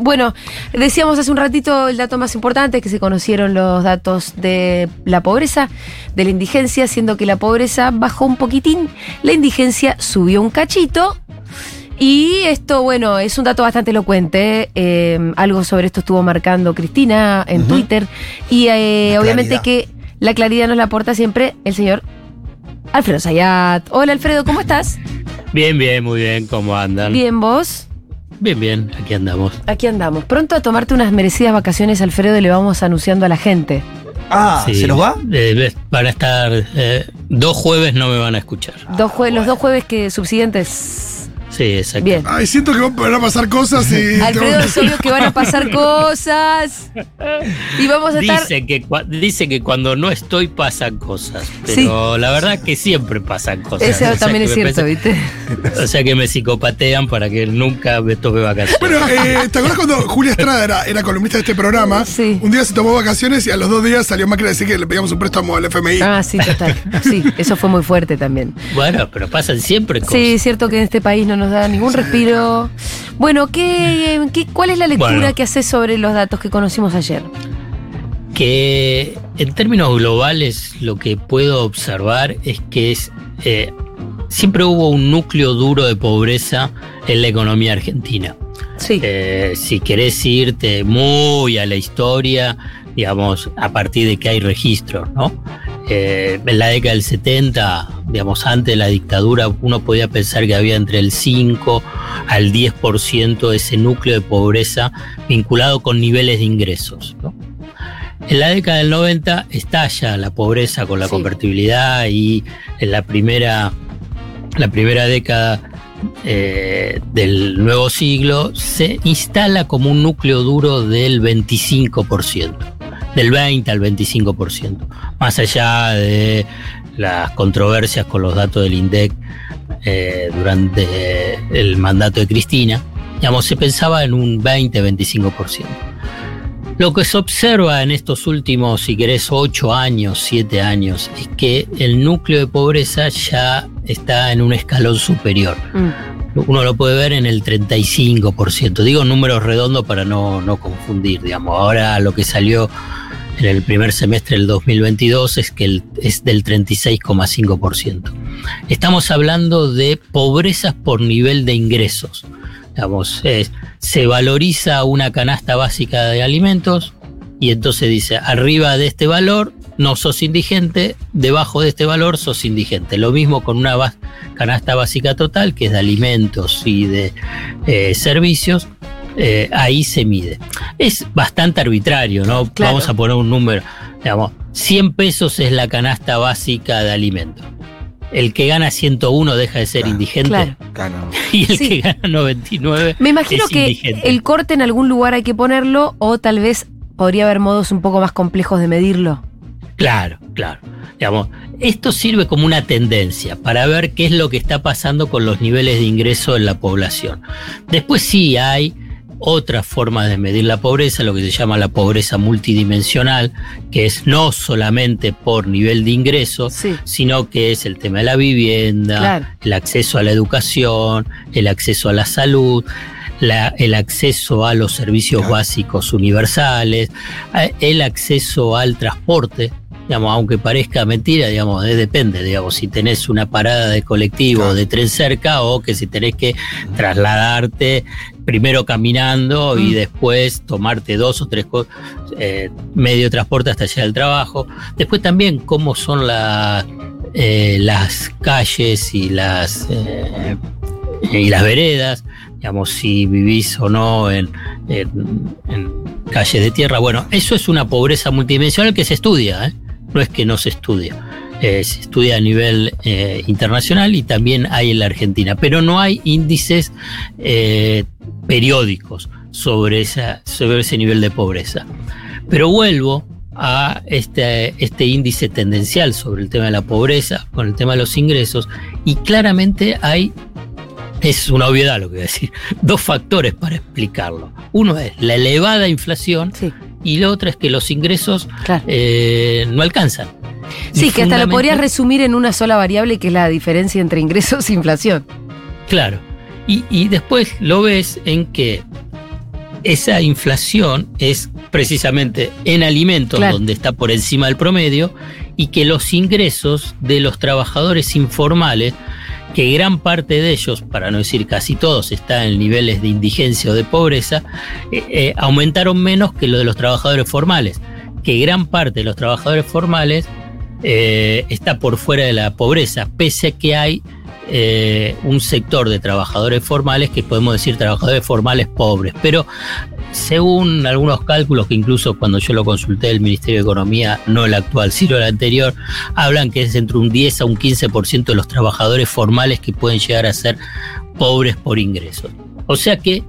bueno, decíamos hace un ratito el dato más importante, que se conocieron los datos de la pobreza, de la indigencia, siendo que la pobreza bajó un poquitín, la indigencia subió un cachito. Y esto, bueno, es un dato bastante elocuente. eh, algo sobre esto estuvo marcando Cristina en. Twitter. Y eh, obviamente que la claridad nos la aporta siempre el señor Alfredo Sayat. Hola Alfredo, ¿cómo estás? Bien, bien, muy bien, ¿cómo andan? Bien, vos. Bien, bien, aquí andamos. Aquí andamos. Pronto a tomarte unas merecidas vacaciones, Alfredo, y le vamos anunciando a la gente. Ah, Sí, ¿se nos va? eh, van a estar eh, dos jueves, no me van a escuchar. Dos jue- los dos jueves que subsiguientes. Sí, exacto. Bien. Ay, siento que van a pasar cosas y. Alfredo, es obvio que van a pasar cosas. Y vamos a estar. Dice que, cua- dice que cuando no estoy pasan cosas, pero la verdad que siempre pasan cosas. Eso O sea también es cierto, ¿viste? O sea que me psicopatean para que nunca me tome vacaciones. Bueno, eh, ¿te acuerdas cuando Julia Estrada era, era columnista de este programa? Sí. Un día se tomó vacaciones y a los dos días salió Macri a decir que le pedíamos un préstamo al FMI. Ah, sí, total. Sí, eso fue muy fuerte también. Bueno, pero pasan siempre cosas. Sí, es cierto que en este país no nos da ningún respiro. Bueno, ¿qué, qué, cuál es la lectura Bueno. que haces sobre los datos que conocimos ayer? que en términos globales lo que puedo observar es que es eh, siempre hubo un núcleo duro de pobreza en la economía argentina. Sí. Eh, si querés irte muy a la historia, digamos, a partir de que hay registros, ¿no? Eh, en la década del 70, digamos, antes de la dictadura, uno podía pensar que había entre el 5 al 10% de ese núcleo de pobreza vinculado con niveles de ingresos, ¿no? En la década del 90 estalla la pobreza con la Sí. convertibilidad y en la primera, la primera década eh, del nuevo siglo se instala como un núcleo duro del 25%, del 20 al 25%, más allá de las controversias con los datos del INDEC eh, durante el mandato de Cristina, digamos, se pensaba en un 20-25%. Lo que se observa en estos últimos, si querés, 8 años, 7 años, es que el núcleo de pobreza ya está en un escalón superior. Mm, Uno lo puede ver en el 35%. Digo números redondos para no, no confundir, digamos. Ahora lo que salió en el primer semestre del 2022 es que es del 36,5%. Estamos hablando de pobrezas por nivel de ingresos. Digamos, se valoriza una canasta básica de alimentos y entonces dice, arriba de este valor no sos indigente, debajo de este valor sos indigente. Lo mismo con una canasta básica total, que es de alimentos y de eh, servicios, eh, ahí se mide. Es bastante arbitrario, ¿no? Claro. Vamos a poner un número. Digamos, 100 pesos es la canasta básica de alimentos. El que gana 101 deja de ser Claro. indigente Claro. Claro. y el Sí. que gana 99 Me imagino es que indigente. el corte en algún lugar hay que ponerlo o tal vez podría haber modos un poco más complejos de medirlo. Claro, claro. Digamos, esto sirve como una tendencia para ver qué es lo que está pasando con los niveles de ingreso en la población. Después sí hay otras formas de medir la pobreza, lo que se llama la pobreza multidimensional, que es no solamente por nivel de ingreso, Sí. sino que es el tema de la vivienda, Claro. el acceso a la educación, el acceso a la salud, la- el acceso a los servicios Claro. básicos universales, a- el acceso al transporte. Digamos, aunque parezca mentira, digamos, eh, depende, digamos, si tenés una parada de colectivo o de tren cerca o que si tenés que trasladarte primero caminando y Mm. después tomarte dos o tres eh, medio de transporte hasta llegar al trabajo. Después también cómo son la- eh, las calles y las, eh, y las veredas, digamos, si vivís o no en, en- en calles de tierra. Bueno, eso es una pobreza multidimensional que se estudia, ¿eh? no es que no se estudia. Eh, se estudia a nivel eh, internacional y también hay en la Argentina, pero no hay índices eh, periódicos sobre, esa, sobre ese nivel de pobreza. Pero vuelvo a este, este índice tendencial sobre el tema de la pobreza, con el tema de los ingresos, y claramente hay, es una obviedad lo que voy a decir, dos factores para explicarlo. Uno es la elevada inflación Sí, y la otra es que los ingresos claro. eh, no alcanzan. Sí, que hasta lo podrías resumir en una sola variable que es la diferencia entre ingresos e inflación. Claro. Y, y después lo ves en que esa inflación es precisamente en alimentos Claro. donde está por encima del promedio y que los ingresos de los trabajadores informales, que gran parte de ellos, para no decir casi todos, están en niveles de indigencia o de pobreza, eh, eh, aumentaron menos que lo de los trabajadores formales, que gran parte de los trabajadores formales eh, está por fuera de la pobreza, pese a que hay eh, un sector de trabajadores formales que podemos decir trabajadores formales pobres, pero según algunos cálculos que incluso cuando yo lo consulté del Ministerio de Economía, no el actual, sino el anterior, hablan que es entre un 10 a un 15% de los trabajadores formales que pueden llegar a ser pobres por ingresos. O sea que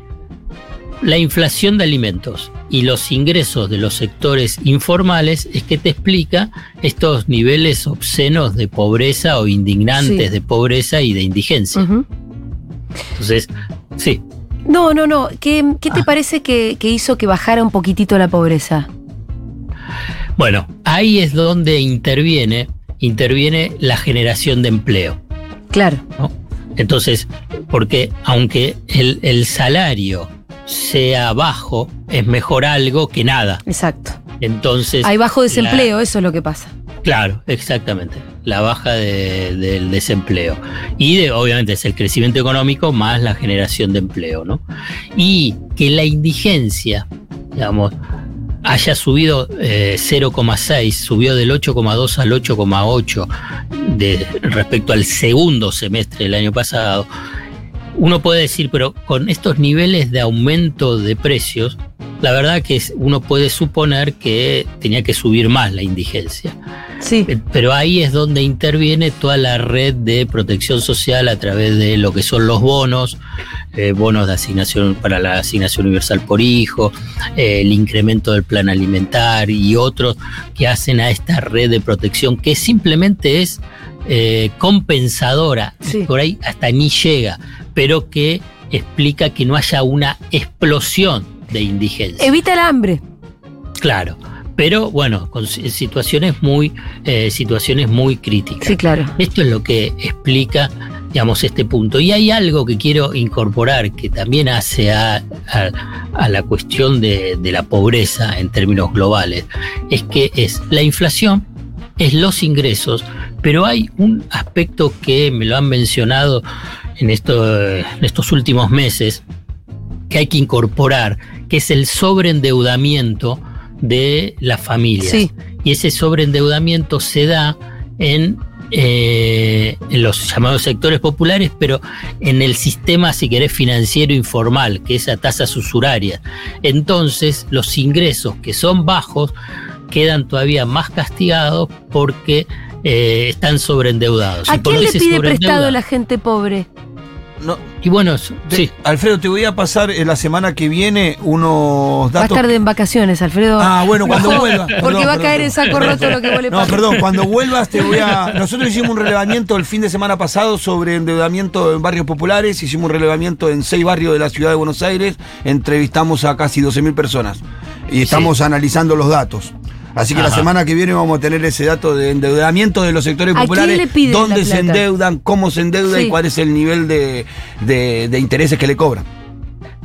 la inflación de alimentos y los ingresos de los sectores informales es que te explica estos niveles obscenos de pobreza o indignantes Sí. de pobreza y de indigencia. Entonces, sí, No, no, no. ¿Qué, qué te Ah. parece que, que hizo que bajara un poquitito la pobreza? Bueno, ahí es donde interviene, interviene la generación de empleo. Claro. ¿no? Entonces, porque aunque el, el salario sea bajo, es mejor algo que nada. Exacto. Entonces. Hay bajo desempleo, la- eso es lo que pasa. claro, exactamente. La baja de- del desempleo. Y de, obviamente es el crecimiento económico más la generación de empleo, ¿no? Y que la indigencia, digamos, haya subido eh, 0,6, subió del 8,2 al 8,8 de- respecto al segundo semestre del año pasado, uno puede decir, pero con estos niveles de aumento de precios, la verdad que uno puede suponer que tenía que subir más la indigencia. Sí. Eh, Pero ahí es donde interviene toda la red de protección social a través de lo que son los bonos, eh, bonos de asignación para la asignación universal por hijo, eh, el incremento del plan alimentar y otros que hacen a esta red de protección que simplemente es eh, compensadora, Sí. por ahí hasta ni llega, pero que explica que no haya una explosión de indigencia. Evita el hambre. Claro, pero bueno, con si- situaciones muy, eh, situaciones muy críticas. Sí, claro. Esto es lo que explica, digamos, este punto. Y hay algo que quiero incorporar que también hace a, a- a la cuestión de, de la pobreza en términos globales, es que es la inflación, es los ingresos, pero hay un aspecto que me lo han mencionado en, esto, en estos últimos meses, que hay que incorporar, que es el sobreendeudamiento de las familias. Sí. Y ese sobreendeudamiento se da en, eh, en los llamados sectores populares, pero en el sistema, si querés, financiero informal, que es a tasas usurarias. Entonces, los ingresos que son bajos quedan todavía más castigados porque eh, estestán sobreendeudados. ¿A quién le pide prestado la gente pobre? No, Y bueno, sí. Alfredo, te voy a pasar en la semana que viene unos Va a datos. estar de en vacaciones, Alfredo. Ah, bueno, cuando Ojo, vuelva. Porque Perdón, va a caer en perdón. saco roto lo que vos le No, perdón, cuando vuelvas te voy a. Nosotros hicimos un relevamiento el fin de semana pasado sobre endeudamiento en barrios populares, hicimos un relevamiento en seis barrios de la ciudad de Buenos Aires, entrevistamos a casi 12.000 personas y estamos analizando los datos. Así que la semana que viene vamos a tener ese dato de endeudamiento de los sectores ¿A quién populares, le piden dónde la se endeudan, cómo se endeuda Sí. y cuál es el nivel de, de- de intereses que le cobran.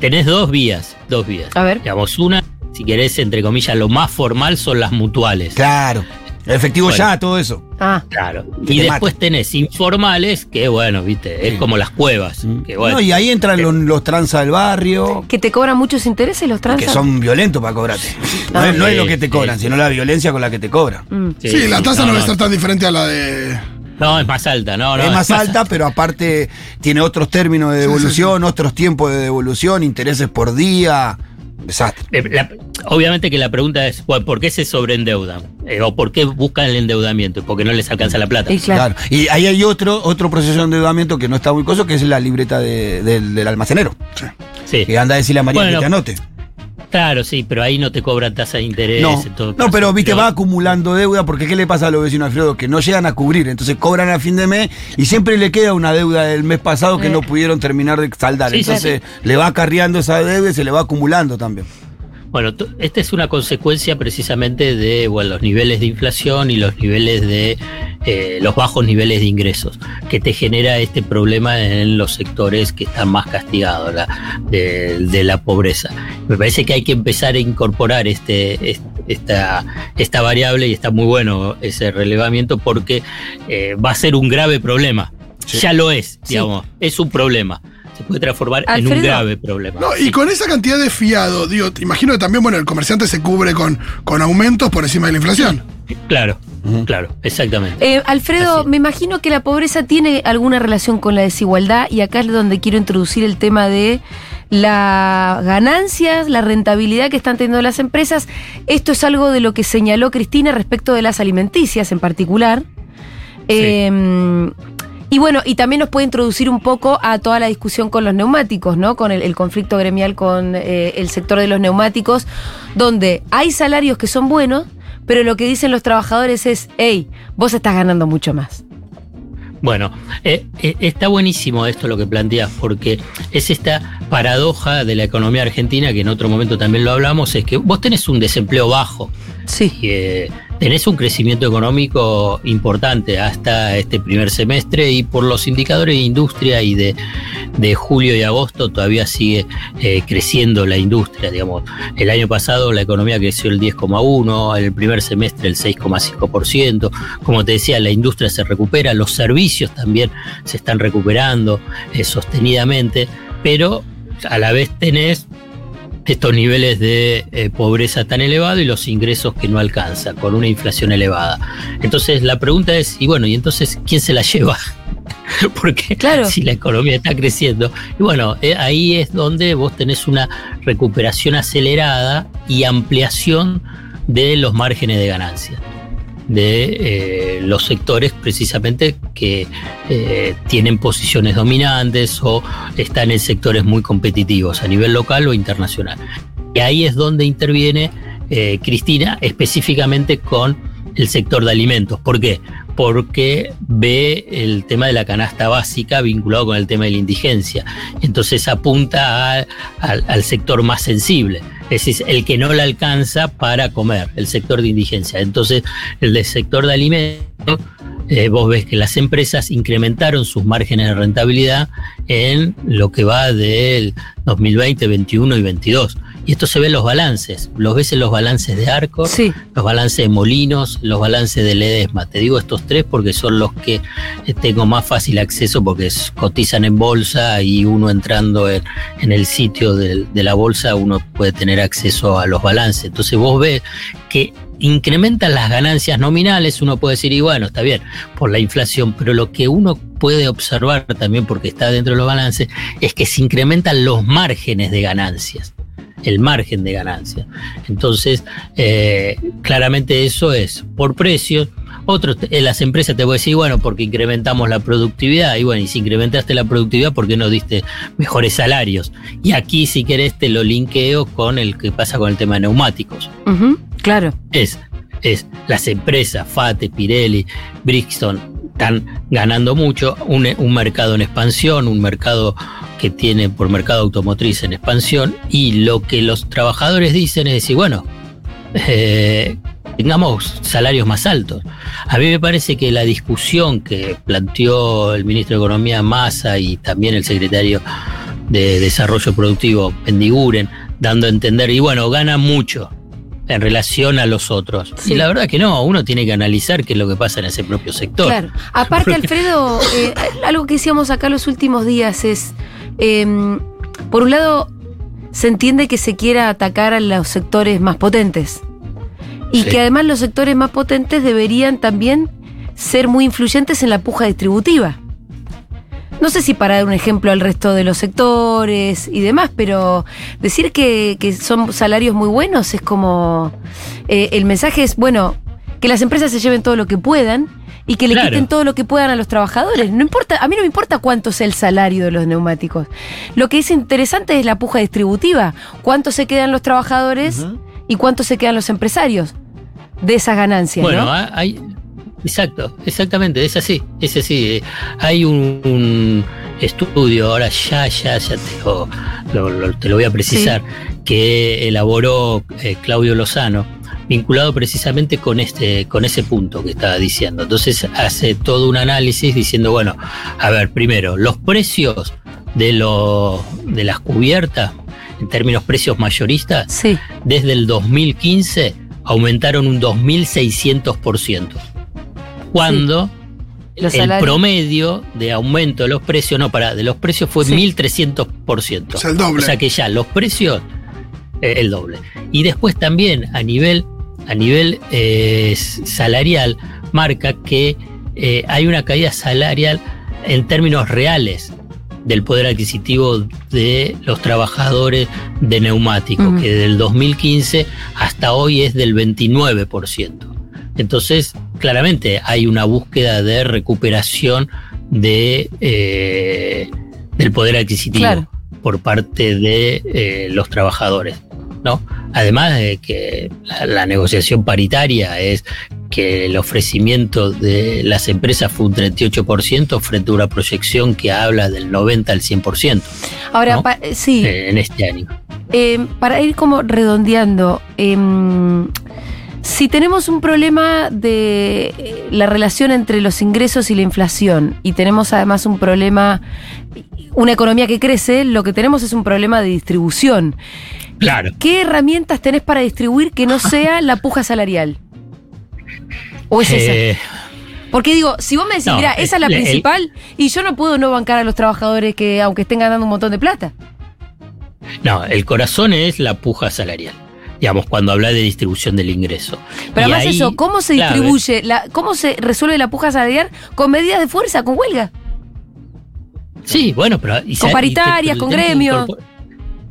Tenés dos vías, dos vías. A ver. Digamos, una, si querés, entre comillas, lo más formal son las mutuales. Claro. Efectivo Bueno. ya, todo eso. Ah, Claro. Y te después tenés informales, que bueno, viste, es Sí. como las cuevas. Que bueno. No, y ahí entran los, los tranzas del barrio. que te cobran muchos intereses los trans. Que son violentos para cobrarte. No, Ah, es, no es lo que te cobran, sí. sino la violencia con la que te cobran. Mm. Sí, la tasa no, debe ser tan diferente a la de. No, es más alta, no, no. es más alta, pero aparte tiene otros términos de Sí, sí, devolución, otros tiempos de devolución, intereses por día. Desastre. Eh, la- obviamente que la pregunta es, bueno, ¿por qué se sobreendeudan? Eh, ¿O por qué buscan el endeudamiento? Porque no les alcanza la plata. Y claro. Claro. Y ahí hay otro, otro proceso de endeudamiento que no está muy coso, que es la libreta de- del, del almacenero. Sí. Que anda a decirle a María Bueno, que te anote. Claro, sí, pero ahí no te cobran tasa de interés. No, en todo no, pero viste, va acumulando deuda, porque ¿qué le pasa a los vecinos Alfredo? Que no llegan a cubrir, entonces cobran a fin de mes y siempre le queda una deuda del mes pasado que Eh. no pudieron terminar de saldar. Sí, sí, entonces le va acarreando esa deuda y se le va acumulando también. Bueno, esta es una consecuencia precisamente de bueno, los niveles de inflación y los niveles de eh, los bajos niveles de ingresos que te genera este problema en los sectores que están más castigados la- de, de la pobreza. Me parece que hay que empezar a incorporar este, est- esta, esta variable y está muy bueno ese relevamiento porque eh, va a ser un grave problema. Sí. Ya lo es, Sí. digamos, es un problema. Se puede transformar en un grave problema. No, y Sí. con esa cantidad de fiado, digo, te imagino que también, bueno, el comerciante se cubre con, con aumentos por encima de la inflación. Claro, claro, exactamente. Eh, Alfredo, Así. me imagino que la pobreza tiene alguna relación con la desigualdad y acá es donde quiero introducir el tema de las ganancias, la rentabilidad que están teniendo las empresas. Esto es algo de lo que señaló Cristina respecto de las alimenticias en particular. Eh, y bueno, y también nos puede introducir un poco a toda la discusión con los neumáticos, ¿no? Con el, el conflicto gremial con eh, el sector de los neumáticos, donde hay salarios que son buenos, pero lo que dicen los trabajadores es, hey, vos estás ganando mucho más. Bueno, eh, eh, está buenísimo esto lo que planteas, porque es esta paradoja de la economía argentina, que en otro momento también lo hablamos, es que vos tenés un desempleo bajo, Sí. y, eh, tenés un crecimiento económico importante hasta este primer semestre y por los indicadores de industria y de, de julio y agosto todavía sigue eh, creciendo la industria, digamos. El año pasado la economía creció el 10,1, el primer semestre el 6,5%. Como te decía, la industria se recupera, los servicios también se están recuperando eh, sostenidamente, pero a la vez tenés estos niveles de eh, pobreza tan elevados y los ingresos que no alcanza, con una inflación elevada. Entonces la pregunta es, y bueno, ¿y entonces quién se la lleva? Porque Claro. si la economía está creciendo, y bueno, eh, ahí es donde vos tenés una recuperación acelerada y ampliación de los márgenes de ganancia de eh, los sectores precisamente que eh, tienen posiciones dominantes o están en sectores muy competitivos a nivel local o internacional. Y ahí es donde interviene eh, Cristina específicamente con el sector de alimentos. ¿Por qué? Porque ve el tema de la canasta básica vinculado con el tema de la indigencia. Entonces apunta a- al- al sector más sensible. Es decir, el que no le alcanza para comer, el sector de indigencia. Entonces, el del sector de alimentos, eh, vos ves que las empresas incrementaron sus márgenes de rentabilidad en lo que va del 2020, 21 y 22. Y esto se ve en los balances. Los ves en los balances de Arcos, Sí. los balances de Molinos, los balances de Ledesma. Te digo estos tres porque son los que eh, tengo más fácil acceso porque cotizan en bolsa y uno entrando en, en el sitio del- de, la bolsa uno puede tener acceso a los balances. Entonces vos ves que incrementan las ganancias nominales, uno puede decir, y bueno, está bien, por la inflación, pero lo que uno puede observar también porque está dentro de los balances es que se incrementan los márgenes de ganancias el margen de ganancia. Entonces, eh, claramente eso es por precios. Otros, en las empresas te voy a decir, bueno, porque incrementamos la productividad. Y bueno, y si incrementaste la productividad, ¿por qué no diste mejores salarios? Y aquí, si querés, te lo linkeo con el que pasa con el tema de neumáticos. Claro. Es, es las empresas, FATE, Pirelli, Brixton, están ganando mucho, un, un mercado en expansión, un mercado que tiene por mercado automotriz en expansión, y lo que los trabajadores dicen es decir, bueno, eh, tengamos salarios más altos. A mí me parece que la discusión que planteó el ministro de Economía Massa y también el secretario de Desarrollo Productivo Pendiguren, dando a entender, y bueno, gana mucho en relación a los otros. Sí. Y la verdad que no, uno tiene que analizar qué es lo que pasa en ese propio sector. Claro. Aparte, Alfredo, eh, algo que decíamos acá los últimos días es, eh, por un lado, se entiende que se quiera atacar a los sectores más potentes. Y Sí. que además los sectores más potentes deberían también ser muy influyentes en la puja distributiva. No sé si para dar un ejemplo al resto de los sectores y demás, pero decir que, que son salarios muy buenos es como. eh, el mensaje es, bueno, que las empresas se lleven todo lo que puedan y que le Claro. quiten todo lo que puedan a los trabajadores. No importa, a mí no me importa cuánto sea el salario de los neumáticos. Lo que es interesante es la puja distributiva. Cuánto se quedan los trabajadores y cuánto se quedan los empresarios de esas ganancias. Bueno, ¿no? ha- hay, Exacto, exactamente, es así, es así. Hay un, un estudio, ahora ya, ya, ya te lo, lo- lo- te lo voy a precisar, que elaboró eh, Claudio Lozano, vinculado precisamente con este, con ese punto que estaba diciendo. Entonces hace todo un análisis diciendo, bueno, a ver, primero, los precios de los de las cubiertas, en términos precios mayoristas, Sí. desde el 2015 aumentaron un 2.600%. Cuando el salarios. promedio de aumento de los precios, no, para, de los precios fue Sí. 1.300%. O sea, el doble. O sea que ya los precios, eh, el doble. Y después también a nivel, a nivel eh, salarial, marca que eh, hay una caída salarial en términos reales del poder adquisitivo de los trabajadores de neumáticos, Ujú. que del 2015 hasta hoy es del 29%. Entonces, claramente hay una búsqueda de recuperación de, eh, del poder adquisitivo Claro. por parte de eh, los trabajadores. ¿no? Además de que la, la negociación paritaria es que el ofrecimiento de las empresas fue un 38% frente a una proyección que habla del 90 al 100% Ahora, sí, eh, en este año. Eh, para ir como redondeando, em, si tenemos un problema de eh, la relación entre los ingresos y la inflación y tenemos además un problema, una economía que crece, lo que tenemos es un problema de distribución. Claro. ¿Qué herramientas tenés para distribuir que no sea la puja salarial? ¿O es esa? Eh, Porque digo, si vos me decís, no, mira, esa es la el- el- principal, y yo no puedo no bancar a los trabajadores que, aunque estén ganando un montón de plata. no, el corazón es la puja salarial. Digamos, cuando habla de distribución del ingreso. Pero Y además ahí, eso, ¿cómo se distribuye, la, cómo se resuelve la puja salarial con medidas de fuerza, con huelga? Sí, bueno, pero. y Con y paritarias, con gremios.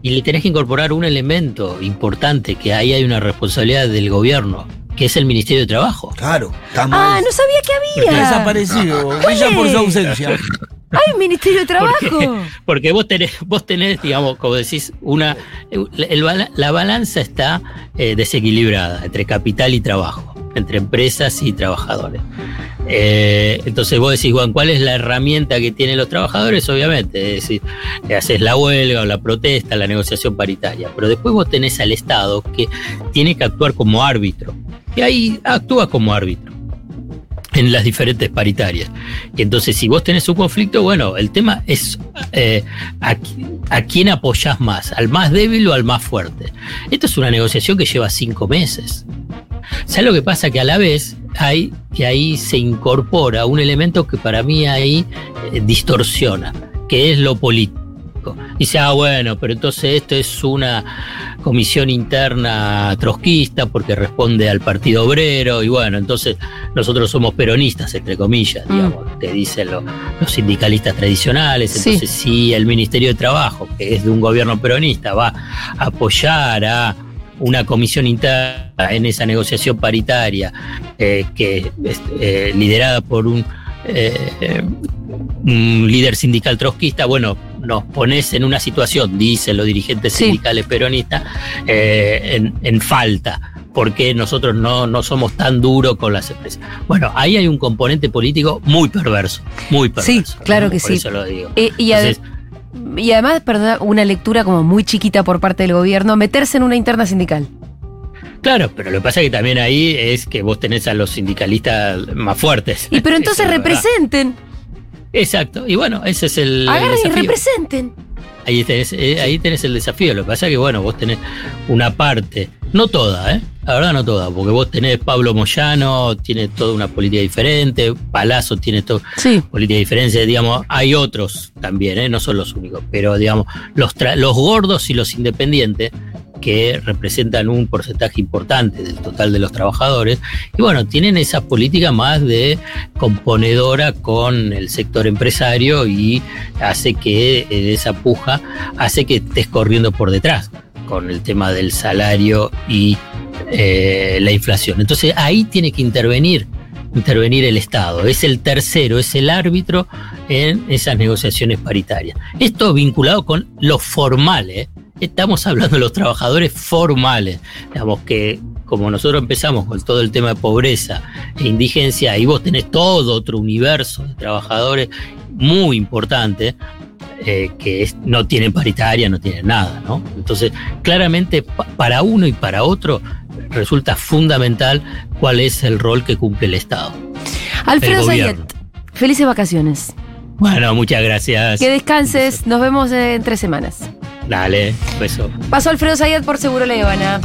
Y le tenés que incorporar un elemento importante, que ahí hay una responsabilidad del gobierno, que es el Ministerio de Trabajo. Claro, estamos Ah, no sabía que había. desaparecido. Brilla por su ausencia. Un Ministerio de Trabajo. Porque vos tenés, vos tenés, digamos, como decís, una. el la balanza está eh, desequilibrada entre capital y trabajo, entre empresas y trabajadores. Eh, entonces vos decís, bueno, ¿cuál es la herramienta que tienen los trabajadores? Obviamente, es decir, eh, haces la huelga o la protesta, la negociación paritaria. Pero después vos tenés al Estado que tiene que actuar como árbitro. Y ahí actúa como árbitro en las diferentes paritarias. Y entonces, si vos tenés un conflicto, bueno, el tema es eh, a, qui- a quién apoyás más, al más débil o al más fuerte. Esto es una negociación que lleva cinco meses. ¿Sabes lo que pasa? Que a la vez hay que ahí se incorpora un elemento que para mí ahí eh, distorsiona, que es lo político. Dice, ah, bueno, pero entonces esto es una comisión interna trotskista porque responde al Partido Obrero y bueno, entonces nosotros somos peronistas, entre comillas, Mm. digamos, te dicen lo- los sindicalistas tradicionales. Sí. Entonces, si el Ministerio de Trabajo, que es de un gobierno peronista, va a apoyar a una comisión interna en esa negociación paritaria eh, que es eh, liderada por un, eh, un líder sindical trotskista, bueno, nos pones en una situación, dicen los dirigentes Sí. sindicales peronistas, eh, en, en falta porque nosotros no, no somos tan duros con las empresas. Bueno, ahí hay un componente político muy perverso, muy Sí, perverso. claro que Por sí. eso lo digo. Eh, y, Entonces, y además, perdón, una lectura como muy chiquita por parte del gobierno, meterse en una interna sindical. Claro, pero lo que pasa es que también ahí es que vos tenés a los sindicalistas más fuertes. Y pero entonces representen, Exacto, y bueno, ese es el, agarren y representen. Ahí tenés, eh, ahí tenés el desafío. Lo que pasa es que, bueno, vos tenés una parte, no toda, ¿eh? La verdad no toda, porque vos tenés Pablo Moyano, tiene toda una política diferente, Palazzo tiene toda Sí. política diferente, digamos, hay otros también, ¿eh? no son los únicos, pero digamos, los, tra- los gordos y los independientes, que representan un porcentaje importante del total de los trabajadores, y bueno, tienen esa política más de componedora con el sector empresario y hace que eh, esa puja hace que estés corriendo por detrás con el tema del salario y eh, la inflación. Entonces ahí tiene que intervenir intervenir el Estado. Es el tercero, es el árbitro en esas negociaciones paritarias. Esto vinculado con lo formal, ¿eh? Estamos hablando de los trabajadores formales, digamos que como nosotros empezamos con todo el tema de pobreza e indigencia, ahí vos tenés todo otro universo de trabajadores muy importante eh, que es- no tienen paritaria, no tienen nada, ¿no? Entonces, claramente pa- para uno y para otro resulta fundamental cuál es el rol que cumple el Estado. Alfredo Zayet, felices vacaciones. Bueno, muchas gracias. Que descanses. Nos vemos en tres semanas. Dale, beso. Pasó Alfredo Zayet por Seguro La Habana.